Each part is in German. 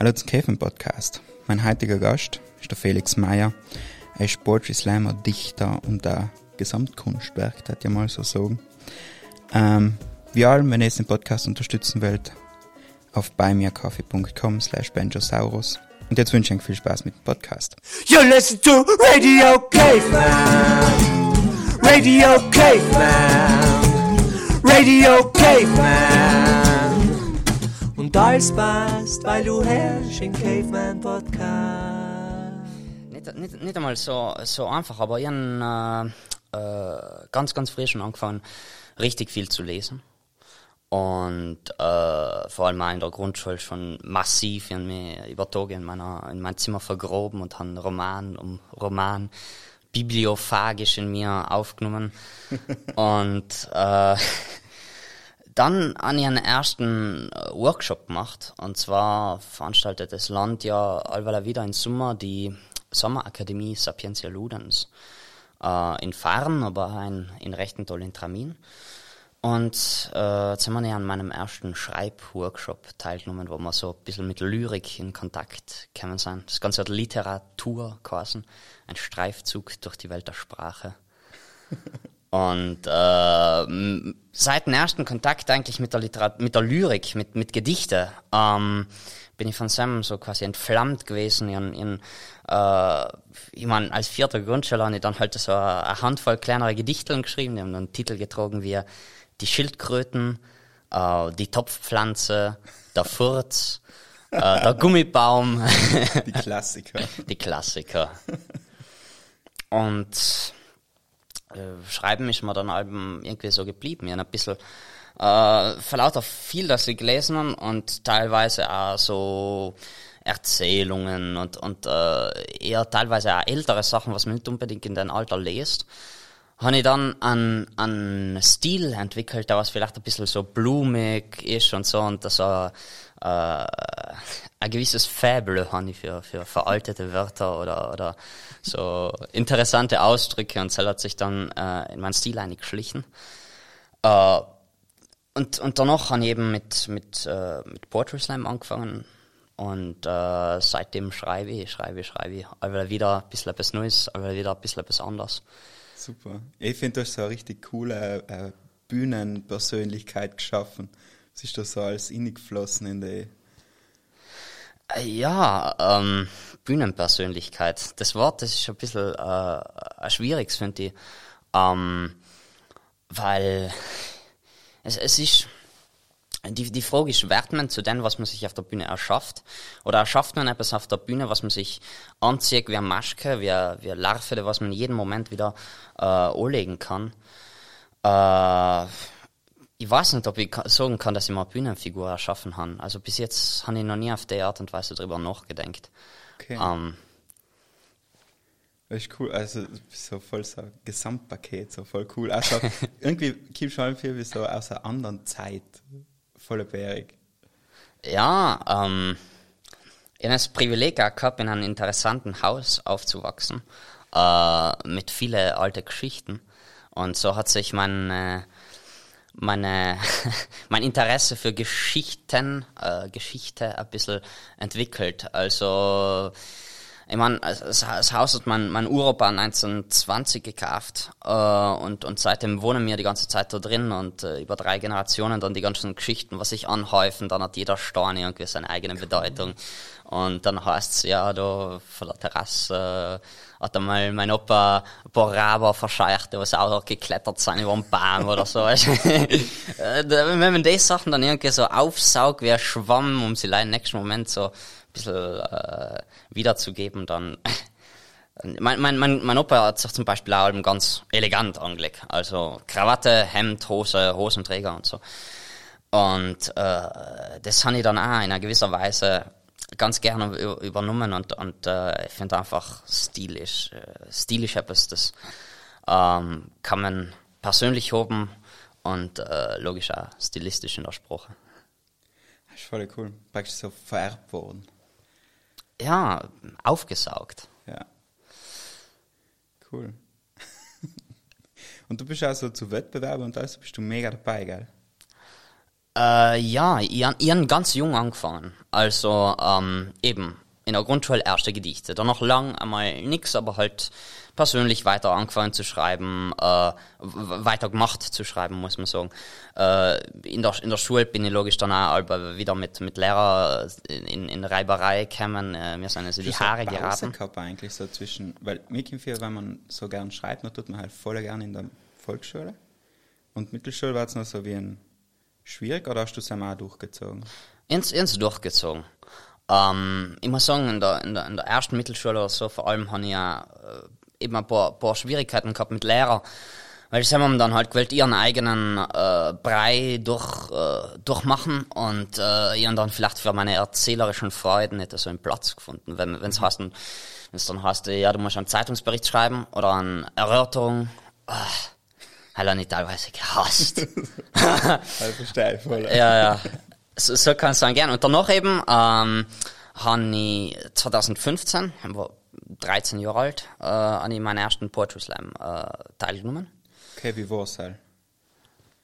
Hallo zum Käfen Podcast. Mein heutiger Gast ist der Felix Meyer. Er ist Poetry Slammer, Dichter und ein Gesamtkunstwerk, das ja mal so sagen. Ähm, wie allem, wenn ihr jetzt den Podcast unterstützen wollt, auf buymeacoffee.com slash benjosaurus. Und jetzt wünsche ich euch viel Spaß mit dem Podcast. You listen to Radio Caveman. Radio Caveman. Radio Caveman. Und alles passt, weil du herrschst im Caveman Podcast. Nicht, nicht, nicht einmal so, so einfach, aber ich habe äh, äh, ganz, ganz früh schon angefangen, richtig viel zu lesen. Und äh, vor allem auch in der Grundschule schon massiv. Ich habe mich über Tage in, meiner, in mein Zimmer vergroben und habe Roman um Roman bibliophagisch in mir aufgenommen. und äh, dann habe ich einen ersten äh, Workshop gemacht. Und zwar veranstaltet das Land ja allweil wieder im Sommer die Sommerakademie Sapientia Ludens äh, in Fahren, aber auch in, Rechtental in Tramin. Und äh, jetzt haben wir an meinem ersten Schreibworkshop teilgenommen, wo wir so ein bisschen mit Lyrik in Kontakt gekommen sind. Das Ganze hat Literatur quasi, ein Streifzug durch die Welt der Sprache. Und äh, seit dem ersten Kontakt eigentlich mit der, Literat mit der Lyrik, mit, mit Gedichte, ähm, bin ich von Sam so quasi entflammt gewesen. In, in, äh, ich mein, als vierter Grundschüler habe ich dann halt so eine Handvoll kleinere Gedichteln geschrieben. Die haben dann Titel getragen wie Die Schildkröten, äh, Die Topfpflanze, Der Furz, äh, Der Gummibaum. Die Klassiker. die Klassiker. Und Schreiben ist mir dann Alben irgendwie so geblieben. Ich hab ein bisschen äh, vor lauter viel, das ich gelesen habe und teilweise auch so Erzählungen und, und äh, eher teilweise auch ältere Sachen, was man nicht unbedingt in deinem Alter liest, habe ich dann einen, einen Stil entwickelt, der was vielleicht ein bisschen so blumig ist und so und das so äh, ein gewisses Faible habe ich für, für veraltete Wörter oder, oder so interessante Ausdrücke und das hat sich dann äh, in meinen Stil eingeschlichen. Äh, und, und danach habe ich eben mit, mit, äh, mit Poetry Slam angefangen und äh, seitdem schreibe ich, schreibe ich, schreibe ich. Aber wieder ein bisschen etwas Neues, aber wieder ein bisschen etwas anderes. Super. Ich finde, du hast so eine richtig coole äh, Bühnenpersönlichkeit geschaffen. Was ist da so alles ingeflossen in die. Äh, Ja, ähm, Bühnenpersönlichkeit. Das Wort, das ist ein bisschen äh, ein schwieriges, finde ich. Ähm, weil es, es ist. Die, die Frage ist, wird man zu dem, was man sich auf der Bühne erschafft? Oder erschafft man etwas auf der Bühne, was man sich anzieht wie eine Maske, wie eine, wie Larve, was man jeden Moment wieder äh, anlegen kann? Äh, ich weiß nicht, ob ich sagen kann, dass ich mal eine Bühnenfigur erschaffen habe. Also bis jetzt habe ich noch nie auf die Art und Weise darüber nachgedacht. Okay. Ähm, Das ist cool. Also, so voll so ein Gesamtpaket, so voll cool. Also, irgendwie schon viel wie so aus einer anderen Zeit. Voller Bärig. Ja, ähm, ich habe das Privileg gehabt, in einem interessanten Haus aufzuwachsen, äh, mit vielen alten Geschichten. Und so hat sich mein, äh, meine, mein Interesse für Geschichten, äh, Geschichte ein bisschen entwickelt. Also, ich meine, das Haus hat mein, mein Uropa 1920 gekauft äh, und, und seitdem wohnen wir die ganze Zeit da drin und äh, über drei Generationen dann die ganzen Geschichten, was sich anhäufen, dann hat jeder Stein irgendwie seine eigene Bedeutung. Und dann heißt's ja, da von der Terrasse äh, hat einmal mein Opa ein paar Raber verscheucht, die was auch geklettert sind über einen Baum oder so. Äh, Wenn man die Sachen dann irgendwie so aufsaugt wie ein Schwamm, um sie leider im nächsten Moment so ein bisschen äh, wiederzugeben, dann mein, mein, mein, mein Opa hat sich zum Beispiel auch ganz elegant angelegt. Also Krawatte, Hemd, Hose, Hosenträger und so. Und äh, das habe ich dann auch in einer gewisser Weise ganz gerne übernommen und, und äh, ich finde einfach stilisch, äh, stilisch etwas, das ähm, kann man persönlich haben und äh, logisch auch stilistisch in der Sprache. Das ist voll cool. Praktisch so vererbt worden. Ja, aufgesaugt. Ja. Cool. und du bist auch so zu Wettbewerben und alles, bist du mega dabei, gell? Äh, ja, ich, ich han ganz jung angefangen. Also ähm, eben in der Grundschule erste Gedichte. Dann noch lang einmal nix, aber halt persönlich weiter angefangen zu schreiben, äh, weiter gemacht zu schreiben, muss man sagen. Äh, in, der, in der Schule bin ich logisch dann auch aber wieder mit, mit Lehrer in, in Reiberei gekommen. Äh, mir sind also die du Haare geraten. gehabt eigentlich so zwischen, weil mir kommt vor, wenn man so gern schreibt, dann tut man halt voll gern in der Volksschule. Und Mittelschule war es noch so wie ein schwierig oder hast du es einmal durchgezogen? ins, ins durchgezogen. Ähm, ich muss sagen, in der, in, der, in der ersten Mittelschule oder so, vor allem habe ich ja äh, eben ein paar, paar Schwierigkeiten gehabt mit Lehrer. Weil sie haben dann halt gewählt, ihren eigenen äh, Brei durch, äh, durchmachen und äh, ich dann vielleicht für meine erzählerischen Freuden nicht so einen Platz gefunden. Wenn es heißt, wenn es dann heißt, ja, du musst einen Zeitungsbericht schreiben oder eine Erörterung, ah, habe ich teilweise gehasst. Also verstehe ich voll. Ja, ja. So, so kann es sein gern. Und danach eben ähm, habe ich 2015, ich war 13 Jahre alt, äh, habe ich meinen ersten Poetry Slam äh, teilgenommen. Okay, wie war es halt?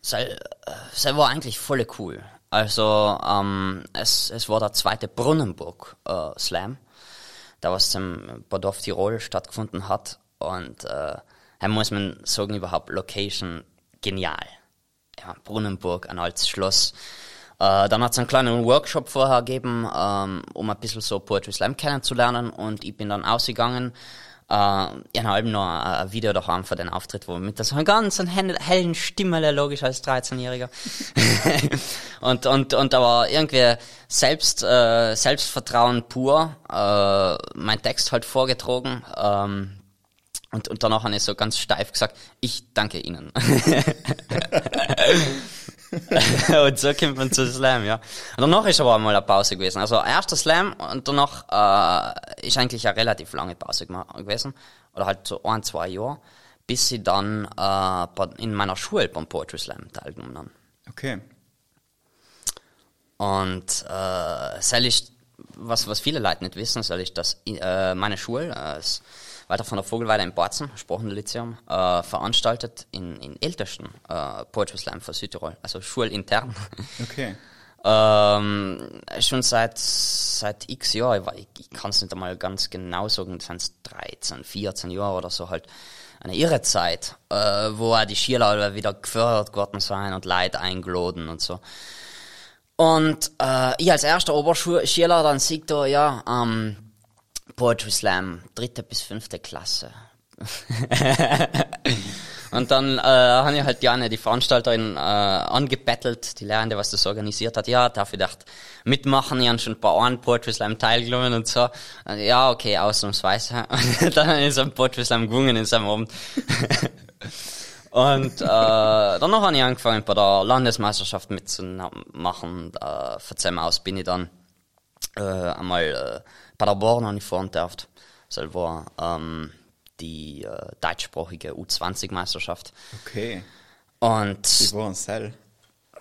Das äh, war eigentlich voll cool. Also ähm, es, es war der zweite Brunnenburg äh, Slam, der was im Bad of Tirol stattgefunden hat. Und äh, da muss man sagen, überhaupt Location genial. Ja, Brunnenburg, ein altes Schloss. Äh, dann hat es einen kleinen Workshop vorher gegeben, ähm, um ein bisschen so Poetry Slam kennenzulernen. Und ich bin dann ausgegangen. Äh, ich habe halb noch ein Video daheim für den Auftritt, wo mit so einer ganz hellen Stimme, logisch als 13-Jähriger. und, und, und aber irgendwie selbst, äh, Selbstvertrauen pur, äh, mein Text halt vorgetragen. Ähm, und, und danach habe ich so ganz steif gesagt, ich danke Ihnen. und so kommt man zu Slam, ja. Und danach ist aber mal eine Pause gewesen. Also erster Slam und danach äh, ist eigentlich eine relativ lange Pause gewesen. Oder halt so ein, zwei Jahre, bis ich dann äh, in meiner Schule beim Poetry Slam teilgenommen habe. Okay. Und äh, soll ich, was, was viele Leute nicht wissen, soll ich, dass äh, meine Schule, äh, weiter von der Vogelweide in Borzen, Sprachenlyzeum, äh, veranstaltet in, in ältesten äh, Poetry Slam für Südtirol, also schulintern. Okay. ähm, schon seit, seit x Jahren, ich, ich, ich kann es nicht einmal ganz genau sagen, sind es 13, 14 Jahre oder so halt, eine irre Zeit, äh, wo auch die alle wieder gefördert worden sind und Leute eingeladen und so. Und äh, ich als erster Oberschüler dann sieht da, ja, ähm, Poetry Slam, dritte bis fünfte Klasse. und dann äh, habe ich halt Jane, die Veranstalterin, äh, angebettelt, die Lehrende, was das organisiert hat. Ja, darf ich gedacht, mitmachen, ich habe schon ein paar Ohren Poetry Slam teilgenommen und so. Und ja, okay, ausnahmsweise. Und dann so ein Poetry Slam gewungen in seinem Abend. Und äh, danach habe ich angefangen bei der Landesmeisterschaft mitzumachen. Äh, von dem aus bin ich dann äh, einmal äh, bei der Born habe ich dürft. Das war ähm, die äh, deutschsprachige U20-Meisterschaft. Okay. Und Wie war es Cell?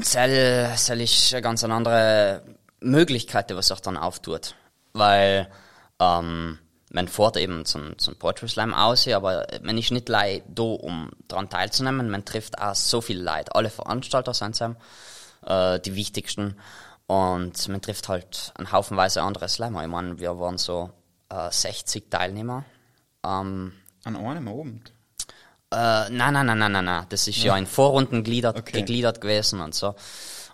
Zell, Zell ist eine ganz andere Möglichkeit, die was sich dann auftut. Weil ähm, man fährt eben zum, zum Poetry Slam aus, aber man ist nicht gleich da, um daran teilzunehmen. Man trifft auch so viele Leute. Alle Veranstalter sind es, äh, die wichtigsten. Und man trifft halt einen Haufenweise andere Slammer. Ich meine, wir waren so äh, 60 Teilnehmer. Ähm, An einem Abend. äh, nein, nein, nein, nein, nein, nein. Das ist ja in Vorrunden gliedert, Okay. gegliedert gewesen und so.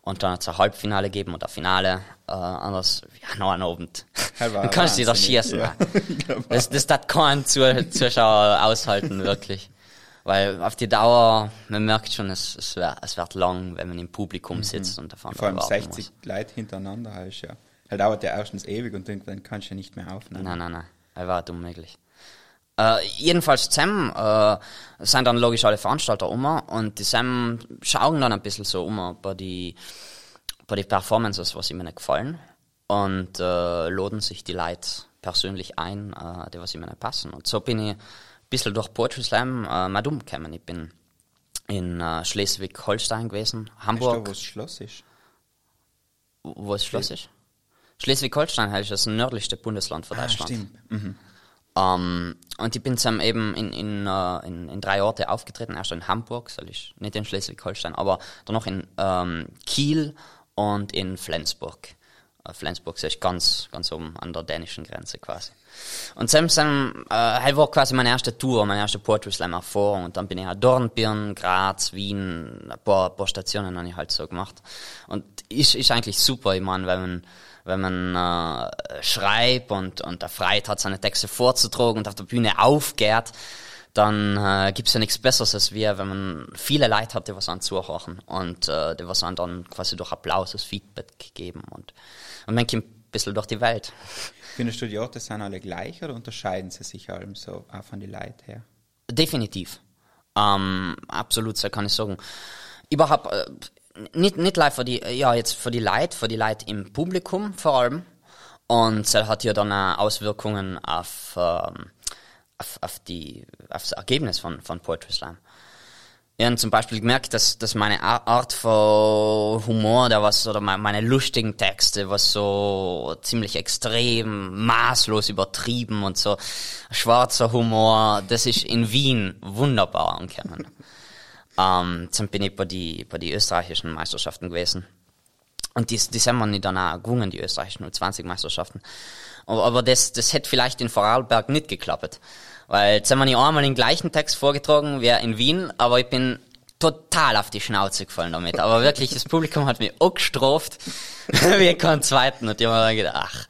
Und dann hat es ein Halbfinale gegeben und ein Finale. Äh, anders, ja, noch ein Abend. Dann kannst du dich da schießen. ja. Das, das hat kein Zu- Zuschauer aushalten, wirklich. Weil auf die Dauer, man merkt schon, es, es, wär, es wird lang, wenn man im Publikum sitzt und davon Mhm. Vor allem warten 60 muss. Leute hintereinander heißt ja. Halt dauert ja erstens ewig und irgendwann kannst du ja nicht mehr aufnehmen. Nein, nein, nein. Er war unmöglich. Äh, jedenfalls zusammen äh, sind dann logisch alle Veranstalter um und die zusammen schauen dann ein bisschen so um bei die, bei die Performances, was ihnen gefallen und äh, laden sich die Leute persönlich ein, äh, die was ihnen passen. Und so bin ich bisschen durch Poetry Slam äh, mal umgekommen. Ich bin in äh, Schleswig-Holstein gewesen, Weißt du, Hamburg. wo das Schloss ist? Wo es Schloss ist? Schleswig-Holstein ist das nördlichste Bundesland von Ah, Deutschland. stimmt. Mhm. Ähm, und ich bin dann eben in, in, äh, in, in drei Orte aufgetreten. Erst in Hamburg, soll ich nicht in Schleswig-Holstein, aber dann noch in ähm, Kiel und in Flensburg. Äh, Flensburg ist ganz, ganz oben an der dänischen Grenze quasi. Und Sam, Sam, äh, war quasi meine erste Tour, meine erste Poetry Slam Erfahrung. Und dann bin ich halt Dornbirn, Graz, Wien, ein paar, paar Stationen habe ich halt so gemacht. Und ist, ist eigentlich super, ich meine, wenn man, wenn man äh, schreibt und, und erfreut hat, seine Texte vorzutragen und auf der Bühne aufgeht, dann äh, gibt's ja nichts Besseres, als wir, wenn man viele Leute hat, die was an zuhören und äh, die was an dann quasi durch Applaus als Feedback geben und, und man kommt ein bisschen durch die Welt. Findest du, die Orte sind alle gleich oder unterscheiden sie sich allem so auch von den Leuten her? Definitiv. Ähm, absolut, so kann ich sagen. Überhaupt, äh, nicht, nicht live für die, ja, jetzt für die Leute, für die Leute im Publikum vor allem. Und das hat ja dann auch Auswirkungen auf, ähm, auf, auf, die, auf das Ergebnis von, von Poetry Slam. Ich habe zum Beispiel gemerkt, dass, dass meine Art von Humor, der was, oder meine lustigen Texte, was so ziemlich extrem, maßlos übertrieben und so schwarzer Humor, das ist in Wien wunderbar angekommen. ähm, dann bin ich bei die, bei die österreichischen Meisterschaften gewesen. Und die, die sind wir nicht dann auch gewonnen, die österreichischen 20 Meisterschaften. Aber, aber das, das hätte vielleicht in Vorarlberg nicht geklappt. Weil jetzt haben wir nicht einmal den gleichen Text vorgetragen wie in Wien, aber ich bin total auf die Schnauze gefallen damit. Aber wirklich, das Publikum hat mich auch gestraft, wie keinen zweiten. Und ich habe mir gedacht, ach,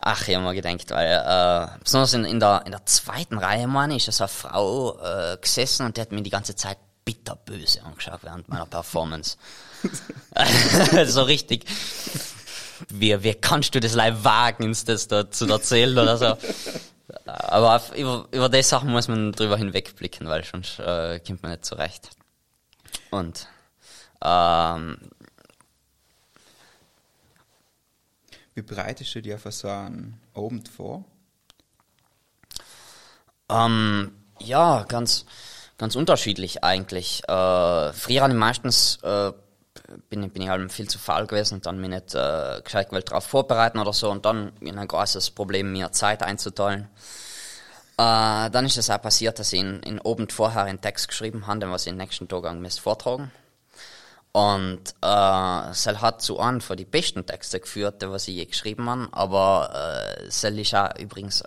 ach, ich habe mir gedacht, weil, äh, besonders in, in, der, in der zweiten Reihe, Mann, ist so eine Frau äh, gesessen und die hat mir die ganze Zeit bitterböse angeschaut während meiner Performance. so richtig. Wie, wie kannst du das live wagen, uns das da zu erzählen oder so? Aber auf, über, über die Sachen muss man drüber hinwegblicken, weil sonst äh, kommt man nicht zurecht. Und ähm, Wie bereitest du dir für so einen Abend vor? Ähm, ja, ganz, ganz unterschiedlich eigentlich. Äh, früher habe ich meistens äh, bin, bin ich halt viel zu faul gewesen und dann mich nicht äh, gescheit gewollt darauf vorbereiten oder so und dann bin ein großes Problem, mir Zeit einzuteilen. Äh, dann ist es auch passiert, dass ich in, in Abend vorher einen Text geschrieben habe, den was ich den nächsten Tag an vortragen und äh, Sel hat zu einem von die besten Texte geführt, die was ich je geschrieben habe, aber äh, Sel ist auch übrigens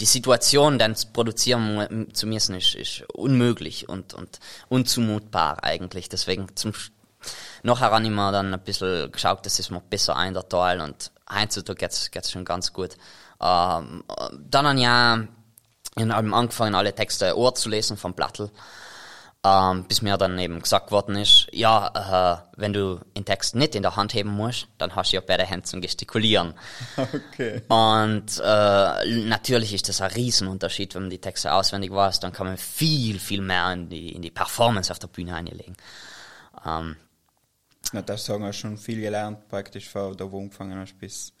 die Situation, dann zu produzieren zu müssen, ist, ist unmöglich und, und unzumutbar eigentlich. Deswegen zum Nachher habe ich mir dann ein bisschen geschaut, dass ich mir besser einteile und heutzutage geht's, geht's schon ganz gut. Ähm, dann habe ich in allem angefangen, alle Texte zu lesen vom Plattel. Ähm, bis mir dann eben gesagt worden ist, ja, äh, wenn du den Text nicht in der Hand heben musst, dann hast du ja beide Hände zum Gestikulieren. Okay. Und äh, natürlich ist das ein Riesenunterschied, wenn man die Texte auswendig weiß, dann kann man viel, viel mehr in die, in die Performance auf der Bühne einlegen. Ähm, na, das sagen wir schon viel gelernt, praktisch von da, wo angefangen hast, bis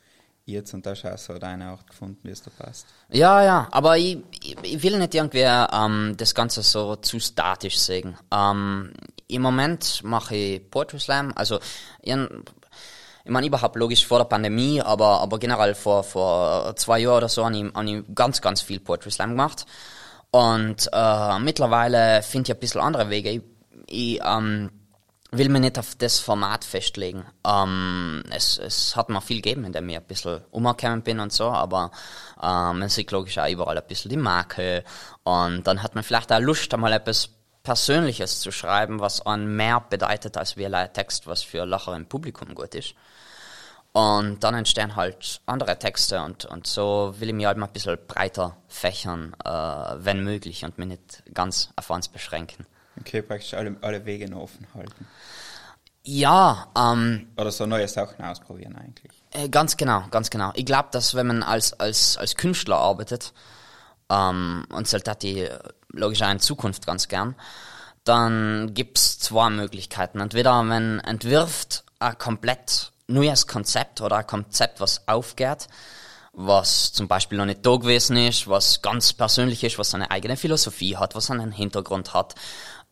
jetzt und da hast du auch so deine Art gefunden, wie es da passt. Ja, ja, aber ich, ich, ich will nicht irgendwie ähm, das Ganze so zu statisch sehen. Ähm, Im Moment mache ich Poetry Slam, also ich, ich meine überhaupt logisch vor der Pandemie, aber, aber generell vor, vor zwei Jahren oder so habe ich, hab ich ganz, ganz viel Poetry Slam gemacht. Und äh, mittlerweile finde ich ein bisschen andere Wege. Ich, ich ähm, will mir nicht auf das Format festlegen. Ähm, es, es hat mir viel gegeben, in dem ich ein bisschen umgekommen bin und so, aber ähm, man sieht logisch auch überall ein bisschen die Marke und dann hat man vielleicht auch Lust, einmal etwas Persönliches zu schreiben, was an mehr bedeutet als wie ein Text, was für Lacher im Publikum gut ist. Und dann entstehen halt andere Texte und, und so will ich mich halt mal ein bisschen breiter fächern, äh, wenn möglich, und mich nicht ganz auf eins beschränken. Okay, praktisch alle, alle Wege noch offen halten. Ja, ähm, Oder so neue Sachen ausprobieren eigentlich. Äh, ganz genau, ganz genau. Ich glaube, dass wenn man als, als, als Künstler arbeitet, ähm, und hat die logisch auch in Zukunft ganz gern, dann gibt's zwei Möglichkeiten. Entweder man entwirft ein komplett neues Konzept oder ein Konzept, was aufgeht, was zum Beispiel noch nicht da gewesen ist, was ganz persönlich ist, was seine eigene Philosophie hat, was einen Hintergrund hat,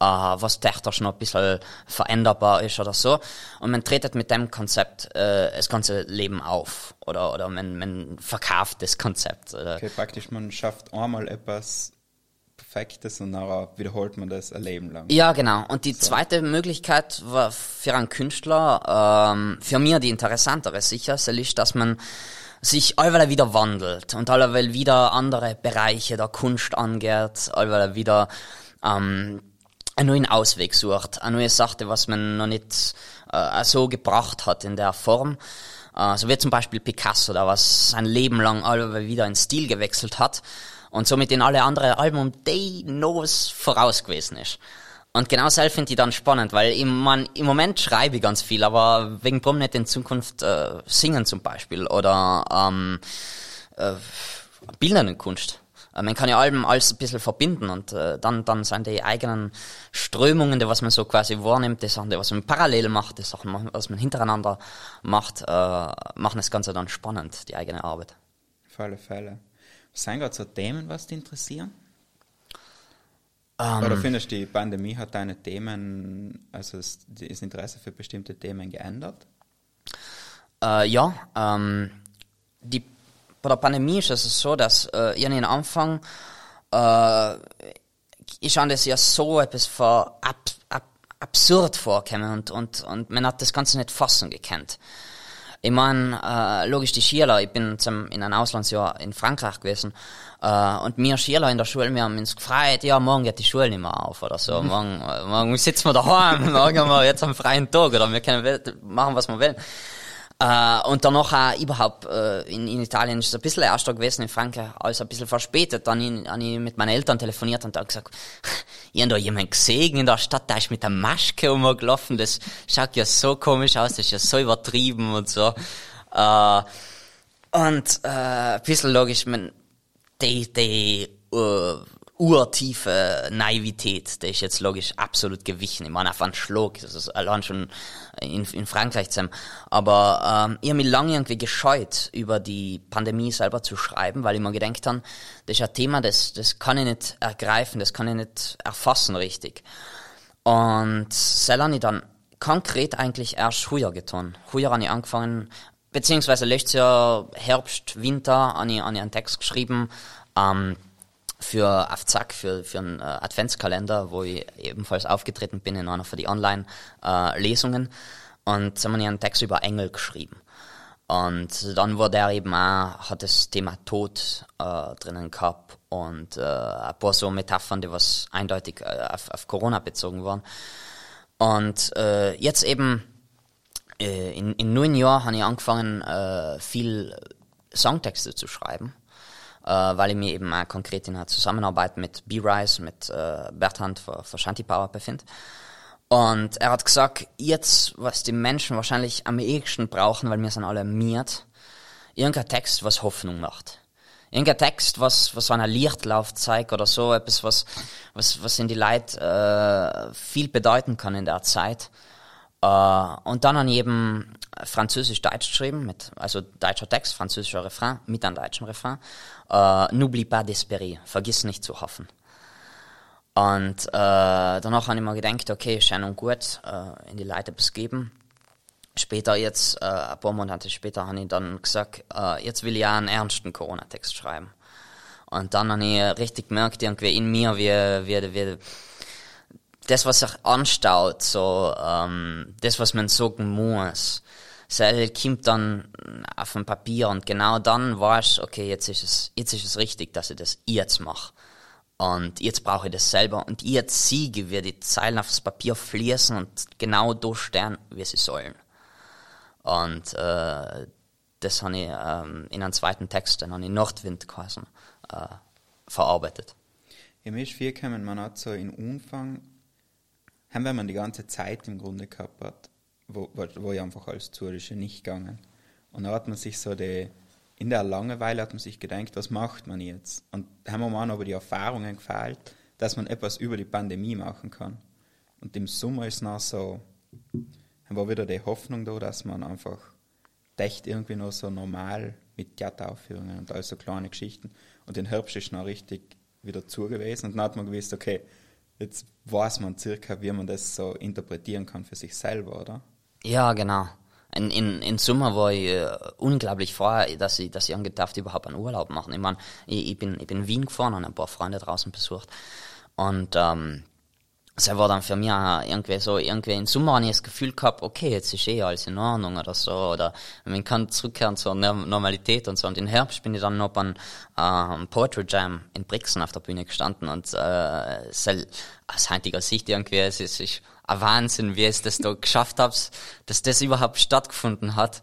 äh, was technisch noch ein bisschen veränderbar ist oder so. Und man tretet mit dem Konzept äh, das ganze Leben auf oder, oder man, man verkauft das Konzept. Oder. Okay, praktisch man schafft einmal etwas Perfektes und nachher wiederholt man das ein Leben lang. Ja, genau. Und die zweite Möglichkeit war für einen Künstler, ähm, für mich die interessantere sicher, ist, dass man sich allweil wieder wandelt und allweil wieder andere Bereiche der Kunst angeht, allweil wieder ähm, einen neuen Ausweg sucht, eine neue Sache, was man noch nicht äh, so gebracht hat in der Form. Äh, so wie zum Beispiel Picasso, der was sein Leben lang allweil wieder in Stil gewechselt hat und somit in alle anderen Alben um die Novus voraus gewesen ist. Und genau das finde ich dann spannend, weil ich, man, im Moment schreibe ich ganz viel, aber wegen warum nicht in Zukunft äh, singen zum Beispiel oder ähm, äh, bildende Kunst. Äh, man kann ja Alben alles ein bisschen verbinden und äh, dann, dann sind die eigenen Strömungen, die was man so quasi wahrnimmt, die Sachen, die was man parallel macht, die Sachen, was man hintereinander macht, äh, machen das Ganze dann spannend, die eigene Arbeit. Auf alle Fälle. Was sind gerade so Themen, was dich interessieren? Ähm, Oder findest du, die Pandemie hat deine Themen, also das das Interesse für bestimmte Themen geändert? Äh, ja, ähm, die, bei der Pandemie ist es so, dass äh, ich den Anfang äh, ich fand das ja so etwas vor ab, ab, absurd vorkommen und, und, und man hat das Ganze nicht fassen gekannt. Ich meine, äh, logisch die Schüler, ich bin zum, in einem Auslandsjahr in Frankreich gewesen äh, und wir Schüler in der Schule, wir haben uns gefreut, ja, morgen geht die Schule nicht mehr auf oder so, morgen, äh, morgen sitzen wir daheim, morgen haben wir jetzt einen freien Tag oder wir können machen, was wir wollen. Äh, und danach auch überhaupt äh, in, in Italien ist es ein bisschen erster gewesen, in Frankreich alles ein bisschen verspätet. Dann habe ich mit meinen Eltern telefoniert und dann gesagt, ich habe da jemanden gesehen in der Stadt, der ist mit der Maske rumgelaufen, das schaut ja so komisch aus, das ist ja so übertrieben und so. Äh, und äh, ein bisschen logisch, man, die, die uh, urtiefe Naivität, die ist jetzt logisch absolut gewichen. Ich meine, auf einen Schlag, das ist allein schon in, in Frankreich zu sein. Aber ähm, ich habe mich lange irgendwie gescheut, über die Pandemie selber zu schreiben, weil ich mir gedacht habe, das ist ein Thema, das, das kann ich nicht ergreifen, das kann ich nicht erfassen richtig. Und das habe ich dann konkret eigentlich erst früher getan. Früher habe ich angefangen, beziehungsweise letztes Jahr Herbst, Winter, habe ich, habe ich einen Text geschrieben, ähm, für auf Zack, für, für einen äh, Adventskalender, wo ich ebenfalls aufgetreten bin in einer von die Online-Lesungen. und da habe ich einen Text über Engel geschrieben. Und dann wurde er eben auch, hat das Thema Tod äh, drinnen gehabt und äh, ein paar so Metaphern, die was eindeutig äh, auf, auf Corona bezogen waren. Und äh, jetzt eben äh, in, in neun Jahren habe ich angefangen, äh, viel Songtexte zu schreiben, äh, weil ich mich eben auch konkret in einer Zusammenarbeit mit B-Rise, mit äh, Bertrand von, von Shanty Power befinde. Und er hat gesagt, jetzt, was die Menschen wahrscheinlich am ehesten brauchen, weil wir sind alle miert, irgendein Text, was Hoffnung macht. Irgendein Text, was, was einer Lichtlauf zeigt oder so, etwas, was, was, was in die Leute äh, viel bedeuten kann in der Zeit. Äh, und dann an jedem Französisch-Deutsch geschrieben, mit, also deutscher Text, französischer Refrain, mit einem deutschen Refrain. Äh, N'oublie pas d'espérer, vergiss nicht zu hoffen. Und äh, danach habe ich mir gedacht, okay, schön und gut, in die Leute geben. Später jetzt, ein paar Monate später, habe ich dann gesagt, jetzt will ich auch einen ernsten Corona-Text schreiben. Und dann habe ich richtig gemerkt, irgendwie in mir, wie, wie, wie das, was sich anstaut, so, ähm, das, was man sagen muss, das kommt dann auf dem Papier und genau dann weißt okay, jetzt ist es, jetzt ist es richtig, dass ich das jetzt mache. Und jetzt brauche ich das selber. Und jetzt siege, wie die Zeilen aufs Papier fließen und genau durchstehen, wie sie sollen. Und äh, das habe ich ähm, in einem zweiten Text, den habe ich Nordwind quasi, äh, verarbeitet. Ja, mir ist viel gekommen, man hat so in Umfang, haben wir man die ganze Zeit im Grunde gehabt hat, wo, wo, wo ich einfach als Zurische nicht gegangen. Und da hat man sich so die, in der Langeweile hat man sich gedacht, was macht man jetzt? Und haben wir mal aber die Erfahrungen gefehlt, dass man etwas über die Pandemie machen kann. Und im Sommer ist noch so, war wieder die Hoffnung da, dass man einfach echt irgendwie noch so normal mit Theateraufführungen und all so kleine Geschichten. Und den Herbst ist noch richtig wieder zu gewesen. Und dann hat man gewusst, okay, jetzt weiß man circa, wie man das so interpretieren kann für sich selber, oder? Ja, genau. in, in, in Sommer war ich äh, unglaublich froh, dass ich, dass ich angedacht überhaupt einen Urlaub machen. Ich meine, ich, ich bin, ich bin in Wien gefahren und ein paar Freunde draußen besucht. Und, ähm, das war dann für mich irgendwie so, irgendwie im Sommer habe ich das Gefühl gehabt, okay, jetzt ist eh alles in Ordnung oder so, oder man kann zurückkehren zur Normalität und so. Und im Herbst bin ich dann noch beim ähm, Poetry Jam in Brixen auf der Bühne gestanden und äh, aus heutiger Sicht irgendwie, es ist, ist ein Wahnsinn, wie es das da geschafft hat, dass das überhaupt stattgefunden hat.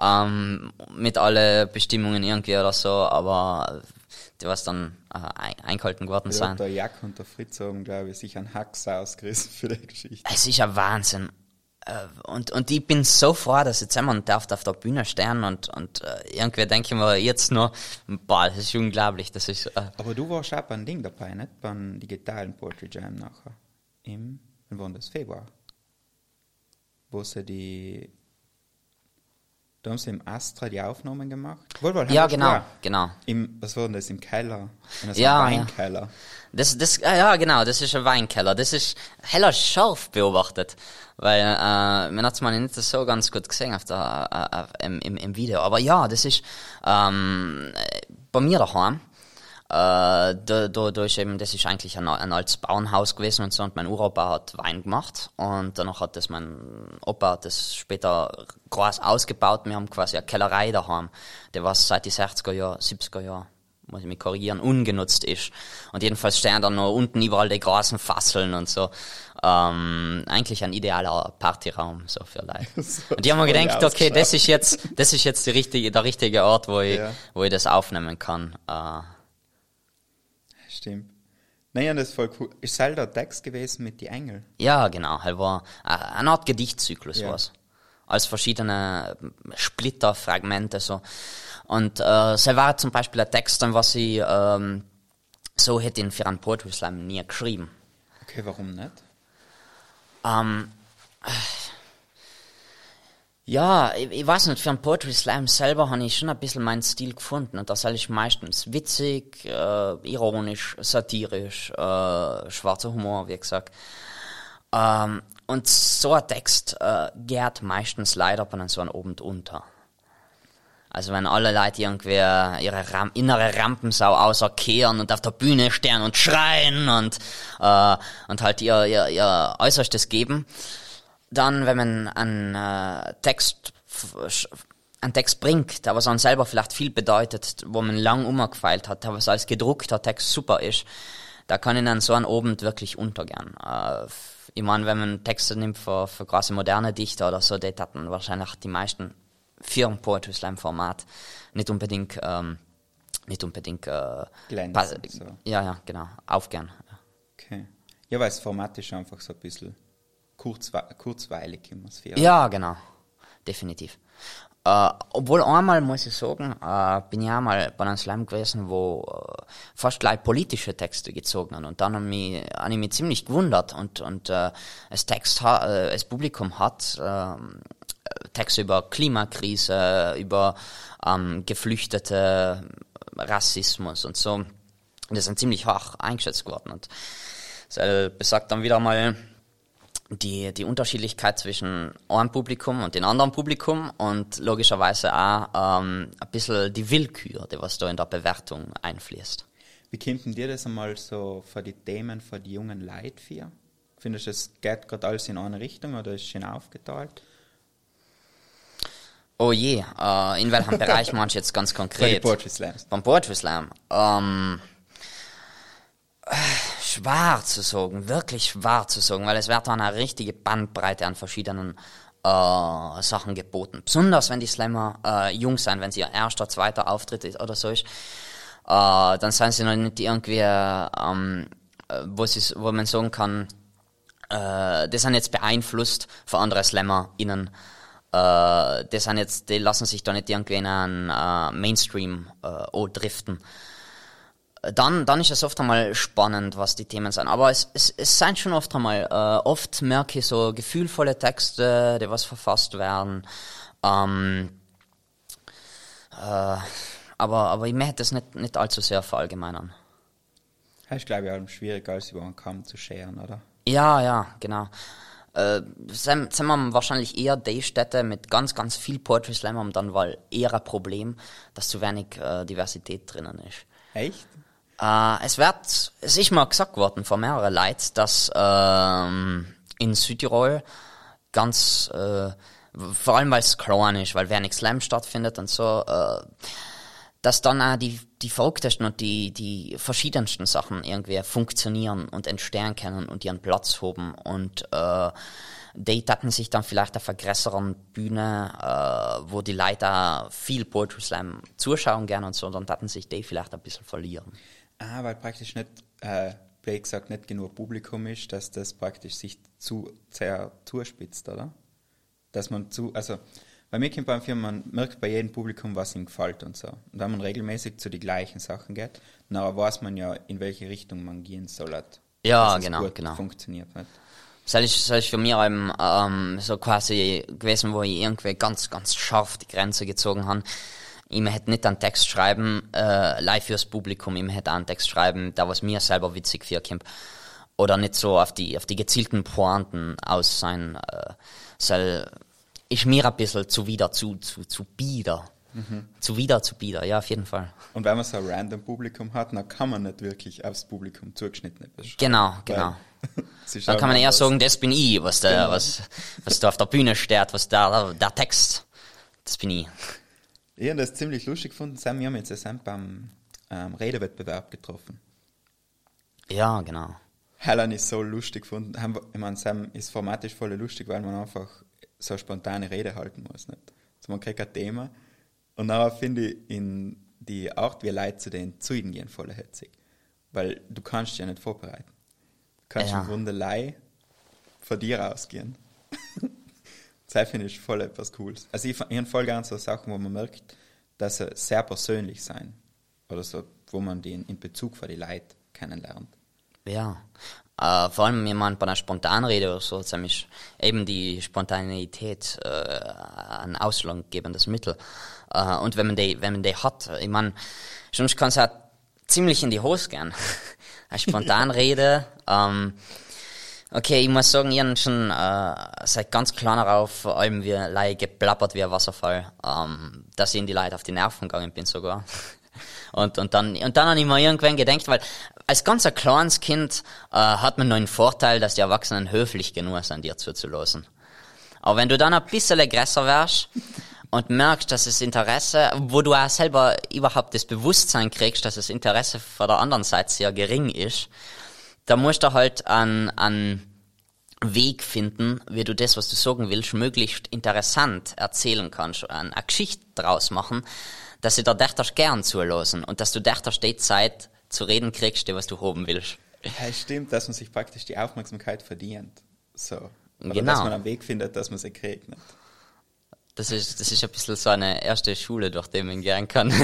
Ähm, mit alle Bestimmungen irgendwie oder so, aber die was dann äh, eingehalten worden ja, sind. Der Jack und der Fritz haben, glaube ich, sich einen Hacks ausgerissen für die Geschichte. Es ist ein Wahnsinn. Äh, und, und ich bin so froh, dass jetzt jemand darf auf der Bühne stehen und, und äh, irgendwie denke ich mir jetzt nur, boah, das ist unglaublich. Das ist, äh Aber du warst auch beim Ding dabei, nicht? Beim digitalen Poetry Jam nachher. Im, wann das? Februar. Wo sie die da haben sie im Astra die Aufnahmen gemacht. Wohl, ja, genau, genau. Im, was war denn das, im Keller? In ja, Weinkeller. Ja. Das, das, ja, genau, das ist ein Weinkeller. Das ist heller scharf beobachtet. Weil, äh, man hat es mal nicht so ganz gut gesehen auf der, äh, im, im, im Video. Aber ja, das ist, ähm, bei mir daheim äh, da, da, da ist eben, das ist eigentlich ein, ein altes Bauernhaus gewesen und so und mein Uropa hat Wein gemacht und danach hat das mein Opa hat das später groß ausgebaut. Wir haben quasi eine Kellerei daheim, der was seit die 60er Jahren, 70er Jahren muss ich mich korrigieren, ungenutzt ist. Und jedenfalls stehen dann noch unten überall die großen Fasseln und so. Ähm, eigentlich ein idealer Partyraum so für Leute. so und die haben mir gedacht, okay, das ist jetzt, das ist jetzt die richtige, der richtige Ort, wo ich, ja. wo ich das aufnehmen kann. Äh, Stimmt. Naja, das ist voll cool. Ist halt der Text gewesen mit die Engel? Ja, genau. Halt war eine Art Gedichtzyklus ja. was. Als verschiedene Splitterfragmente so. Und äh, es war zum Beispiel ein Text, was ich ähm, so hätte ihn für einen Poetry Slam nie geschrieben. Okay, warum nicht? Ähm, ja, ich, ich weiß nicht, für einen Poetry Slam selber habe ich schon ein bisschen meinen Stil gefunden. Und das ist meistens witzig, äh, ironisch, satirisch, äh, schwarzer Humor, wie gesagt. Ähm, und so ein Text äh, geht meistens leider bei so einem Abend unter. Also wenn alle Leute irgendwie ihre Ram innere Rampensau auserkehren und auf der Bühne stehen und schreien und, äh, und halt ihr, ihr, ihr Äußerstes geben, dann, wenn man einen äh, Text einen Text bringt, der was an selber vielleicht viel bedeutet, wo man lang umgefeilt hat, der was als gedruckter Text super ist, da kann in so einem Abend wirklich untergehen. Äh, ich meine, wenn man Texte nimmt für, für große moderne Dichter oder so, die hatten wahrscheinlich die meisten für ein Poetry Slam Format nicht unbedingt ähm, nicht unbedingt äh, Glänzen, so. ja ja genau aufgern okay ja weil das Format ist einfach so ein bisschen kurzwe kurzweilig Atmosphäre. Ja, genau. Definitiv. Äh, obwohl einmal, muss ich sagen, äh, bin ich einmal bei einem Slam gewesen, wo äh, fast gleich politische Texte gezogen haben. Und dann habe mich, hab ich mich ziemlich gewundert. Und, und äh, das, Text äh, das Publikum hat äh, Texte über Klimakrise, über ähm, Geflüchtete, Rassismus und so. Das sind ziemlich hoch eingeschätzt worden. Und das besagt dann wieder mal, die, die Unterschiedlichkeit zwischen einem Publikum und dem anderen Publikum und logischerweise auch ähm, ein bisschen die Willkür, die was da in der Bewertung einfließt. Wie denn dir das einmal so für die Themen für die jungen Leute für? Findest du, es geht gerade alles in eine Richtung oder ist es schön aufgeteilt? Oh je, äh, in welchem Bereich meinst du jetzt ganz konkret? Bei Poetry Slams. Beim Poetry Slam. Ähm, schwer zu sagen, wirklich schwer zu sagen, weil es wird dann eine richtige Bandbreite an verschiedenen äh, Sachen geboten. Besonders wenn die Slammer äh, jung sind, wenn sie ihr erster, zweiter Auftritt ist oder so ist, äh, dann sind sie noch nicht irgendwie, ähm, äh, wo, sie, wo man sagen kann, äh, die sind jetzt beeinflusst von anderen SlammerInnen. Äh, die, sind jetzt, die lassen sich da nicht irgendwie in einen äh, Mainstream äh, driften dann, dann ist es oft einmal spannend, was die Themen sind. Aber es, es, es sind schon oft einmal, äh, oft merke ich so gefühlvolle Texte, die was verfasst werden. Ähm, äh, aber, aber ich möchte das nicht, nicht allzu sehr verallgemeinern. Das ist, glaube ich, auch schwieriger, als über einen Kamm zu scheren, oder? Ja, ja, genau. äh, sind, sind wir wahrscheinlich eher die Städte mit ganz, ganz viel Poetry Slam haben dann weil eher ein Problem, dass zu wenig äh, Diversität drinnen ist. Echt? Äh, es wird, es ist mal gesagt worden von mehreren Leuten, dass ähm, in Südtirol ganz, äh, vor allem weil es klein ist, weil wenig Slam stattfindet und so, äh, dass dann auch die, die verrücktesten und die, die verschiedensten Sachen irgendwie funktionieren und entstehen können und ihren Platz haben und äh, die hatten sich dann vielleicht auf einer größeren Bühne, äh, wo die Leute viel Poetry Slam zuschauen gerne und so, dann hatten sich die vielleicht ein bisschen verlieren. Ah, weil praktisch nicht, äh, blöd gesagt, nicht genug Publikum ist, dass das praktisch sich zu sehr zuspitzt, oder? Dass man zu, also, bei mir kommt Film, man merkt bei jedem Publikum, was ihm gefällt und so. Und wenn man regelmäßig zu den gleichen Sachen geht, dann weiß man ja, in welche Richtung man gehen soll. Hat, Ja, dass es genau, gut genau. funktioniert hat. Das ist, das ist für mich eben, ähm, so quasi gewesen, wo ich irgendwie ganz, ganz scharf die Grenze gezogen habe. Ich hätte nicht einen Text schreiben, äh, live fürs Publikum, ich hätte einen Text schreiben, da was mir selber witzig vorkommt. Oder nicht so auf die, auf die gezielten Pointen aus sein, äh, soll, ist mir ein bisschen zuwider, zu, zu, zu bieder. Mhm. Zuwider, zu bieder, ja, auf jeden Fall. Und wenn man so ein random Publikum hat, dann kann man nicht wirklich aufs Publikum zugeschnitten. Genau, Weil genau. ist Dann kann man eher sagen, das bin ich, was da, Genau. was, was da auf der Bühne steht, was da, der Text, das bin ich. Ich habe das ziemlich lustig gefunden. Sam, wir haben jetzt Sam beim ähm, Redewettbewerb getroffen. Ja, genau. Helen ist so lustig gefunden. Ich meine, Sam ist formatisch voll lustig, weil man einfach so eine spontane Rede halten muss. Nicht? Also man kriegt ein Thema und dann finde ich in die Art, wie Leute zu den Zeugen gehen, voll hetzig. Weil du kannst dich ja nicht vorbereiten. Du kannst Ja. im Grunde lei von dir ausgehen. Das finde ich voll etwas Cooles. Also ich, ich habe voll gern so Sachen, wo man merkt, dass sie sehr persönlich sein. Oder so, wo man den in Bezug von die Leute kennenlernt. Ja. Äh, vor allem jemand bei einer Spontanrede oder so, ziemlich eben die Spontanität äh, ein ausschlaggebendes Mittel. Äh, und wenn man die, wenn man die hat, ich meine, sonst kann es halt ziemlich in die Hose gehen. Eine Spontanrede, ähm, Okay, ich muss sagen, ich habe schon äh, seit ganz klein auf, vor allem wie Leih geplappert wie ein Wasserfall, ähm, dass ich in die Leute auf die Nerven gegangen bin sogar. Und, und dann, und dann habe ich mir irgendwann gedacht, weil als ganz ein kleines Kind äh, hat man nur einen Vorteil, dass die Erwachsenen höflich genug sind, dir zuzulassen. Aber wenn du dann ein bisschen größer wärst und merkst, dass das Interesse, wo du auch selber überhaupt das Bewusstsein kriegst, dass das Interesse von der anderen Seite sehr gering ist, da musst du halt einen, einen Weg finden, wie du das, was du sagen willst, möglichst interessant erzählen kannst, eine, eine Geschichte draus machen, dass sie da dächterst gern zulassen und dass du dächterst die Zeit zu reden kriegst, die was du haben willst. Ja, stimmt, dass man sich praktisch die Aufmerksamkeit verdient. So. Oder Genau. dass man einen Weg findet, dass man sie kriegt. Nicht? Das ist, das ist ein bisschen so eine erste Schule, durch die man gehen kann.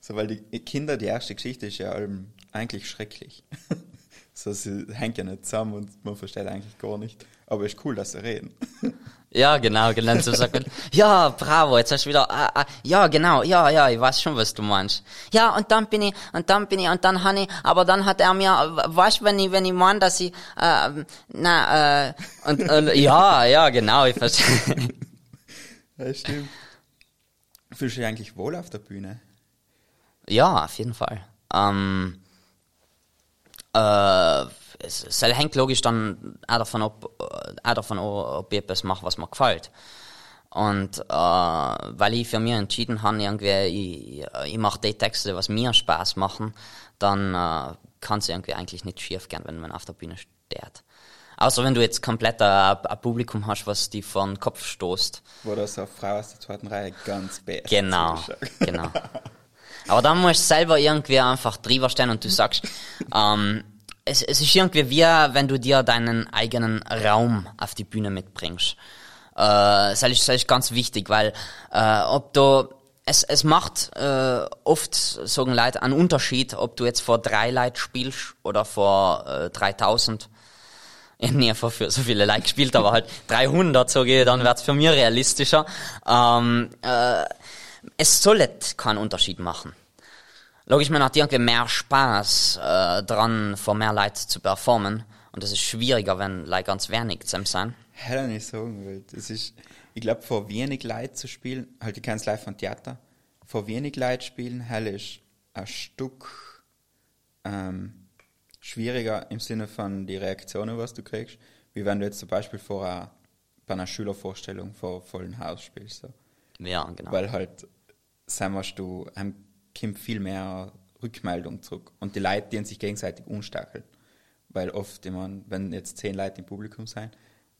So, weil die Kinder, die erste Geschichte ist ja allem eigentlich schrecklich. so, sie hängt ja nicht zusammen und man versteht eigentlich gar nicht. Aber ist cool, dass sie reden. ja, genau, genau. So sagt ja, bravo, jetzt hast du wieder, ah, ah, ja, genau, ja, ja, ich weiß schon, was du meinst. Ja, und dann bin ich, und dann bin ich, und dann han ich, aber dann hat er mir, weißt du, wenn ich, wenn ich meine, dass ich, äh, na, äh, und, und, ja, ja, genau, ich verstehe. Ja, stimmt. Fühlst du dich eigentlich wohl auf der Bühne? Ja, auf jeden Fall. Ähm, äh, es, es hängt logisch dann auch davon ab, äh, auch davon ab, ob ich etwas mache, was mir gefällt. Und äh, weil ich für mich entschieden habe, irgendwie, ich, ich mache die Texte, was mir Spaß machen, dann äh, kann es irgendwie eigentlich nicht schief gehen, wenn man auf der Bühne steht. Außer wenn du jetzt komplett ein, ein Publikum hast, was die vor den Kopf stoßt. Wo da so eine Frau aus der zweiten Reihe ganz best Genau, genau. Aber dann musst du selber irgendwie einfach drüber stehen und du sagst, ähm, es, es ist irgendwie wie, wenn du dir deinen eigenen Raum auf die Bühne mitbringst. Äh, das ist, das ist ganz wichtig, weil äh, ob du es, es macht äh, oft, sagen Leute, einen Unterschied, ob du jetzt vor drei Leuten spielst oder vor äh, 3000. Ich habe nie vor so viele Leute gespielt, aber halt 300, sage ich, dann wird's für mich realistischer. Ähm, äh, es soll nicht keinen Unterschied machen. Logisch, man hat irgendwie mehr Spaß äh, dran, vor mehr Leuten zu performen. Und das ist schwieriger, wenn like, ganz wenig zusammen sind. Hätte ich nicht sagen will. Ich glaube, vor wenig Leid zu spielen, halt, ich kenne es live von Theater, vor wenig Leid spielen, hell ist ein Stück ähm, schwieriger im Sinne von die Reaktionen, was du kriegst, wie wenn du jetzt zum Beispiel vor einer, bei einer Schülervorstellung vor vollen Haus spielst. So. Ja, genau. Weil halt, sagen wir, du, einem kommt viel mehr Rückmeldung zurück. Und die Leute, die sich gegenseitig unstacheln. Weil oft, ich mein, wenn jetzt zehn Leute im Publikum sind,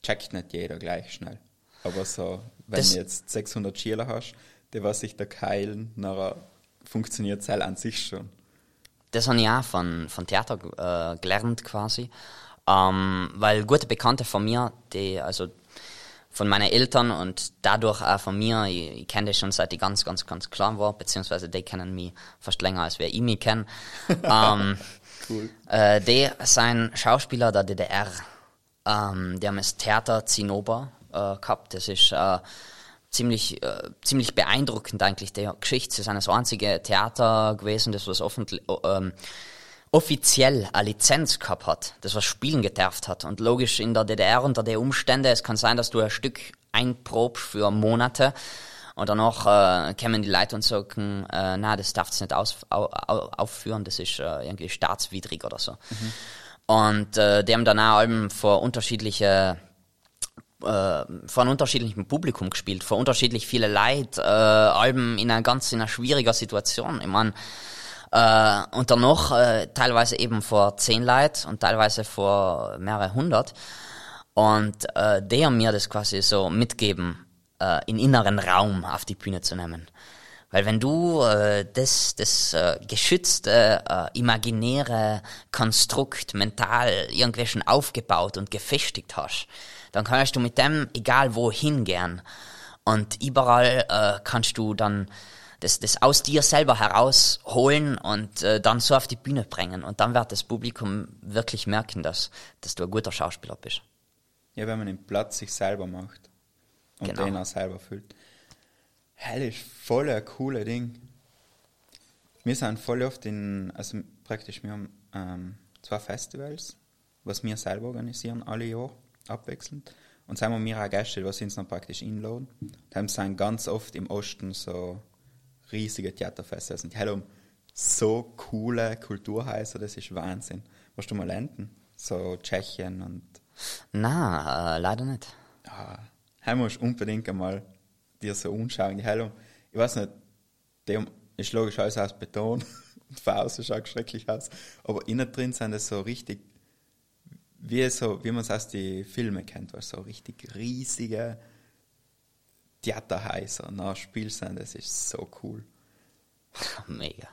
checkt nicht jeder gleich schnell. Aber so, wenn Das- du jetzt 600 Schüler hast, die was sich da keilen, nachher funktioniert es halt an sich schon. das habe ich auch von, von Theater äh, gelernt quasi. Ähm, weil gute Bekannte von mir, die, also von meinen Eltern und dadurch auch von mir, ich, ich kenne die schon seit ich ganz, ganz, ganz klein war, beziehungsweise die kennen mich fast länger als wir ich mich kennen. ähm, Cool. äh, die sind Schauspieler der DDR. Ähm, die haben das Theater Zinnober äh, gehabt. Das ist äh, ziemlich, äh, ziemlich beeindruckend eigentlich, die Geschichte. Sie sind das einzige Theater gewesen, das was offentlich, ähm, offiziell eine Lizenz gehabt hat, das was spielen gedarft hat. Und logisch in der DDR unter den Umständen, es kann sein, dass du ein Stück einprobst für Monate und danach äh, kommen die Leute und sagen, äh, na, das darfst du nicht aus, au, au, aufführen, das ist äh, irgendwie staatswidrig oder so. Und äh, die haben dann auch Alben vor unterschiedliche äh, vor einem unterschiedlichen Publikum gespielt, vor unterschiedlich viele Leute, äh, Alben in einer ganz in einer schwieriger Situation. Ich meine, äh, und dann noch äh, teilweise eben vor zehn Leuten und teilweise vor mehrere hundert. Und äh, haben mir das quasi so mitgeben, äh, in inneren Raum auf die Bühne zu nehmen. Weil wenn du äh, das, das äh, geschützte, äh, imaginäre Konstrukt mental irgendwie schon aufgebaut und gefestigt hast, dann kannst du mit dem egal wohin gern. Und überall äh, kannst du dann das, das aus dir selber herausholen und äh, dann so auf die Bühne bringen. Und dann wird das Publikum wirklich merken, dass, dass du ein guter Schauspieler bist. Ja, wenn man den Platz sich selber macht und Genau. den auch selber füllt. Hell ist voll ein cooles Ding. Wir sind voll oft in, also praktisch, wir haben ähm, zwei Festivals, was wir selber organisieren, alle Jahre, abwechselnd. Und sagen wir, wir auch Gäste, was uns dann praktisch inladen. Da sind ganz oft im Osten so riesige Theaterfeste. Und die haben so coole Kulturhäuser, das ist Wahnsinn. Warst du mal landen? So Tschechien und Na, äh, leider nicht. ja, Heim musst du unbedingt einmal dir so anschauen. Die Heilung, ich weiß nicht, die ist logisch alles aus Beton und von außen schaut schrecklich aus, aber innen drin sind es so richtig, wie, so, wie man es aus den Filmen kennt, was so richtig riesige Theaterhäuser nach Spiel sind, das ist so cool. Mega.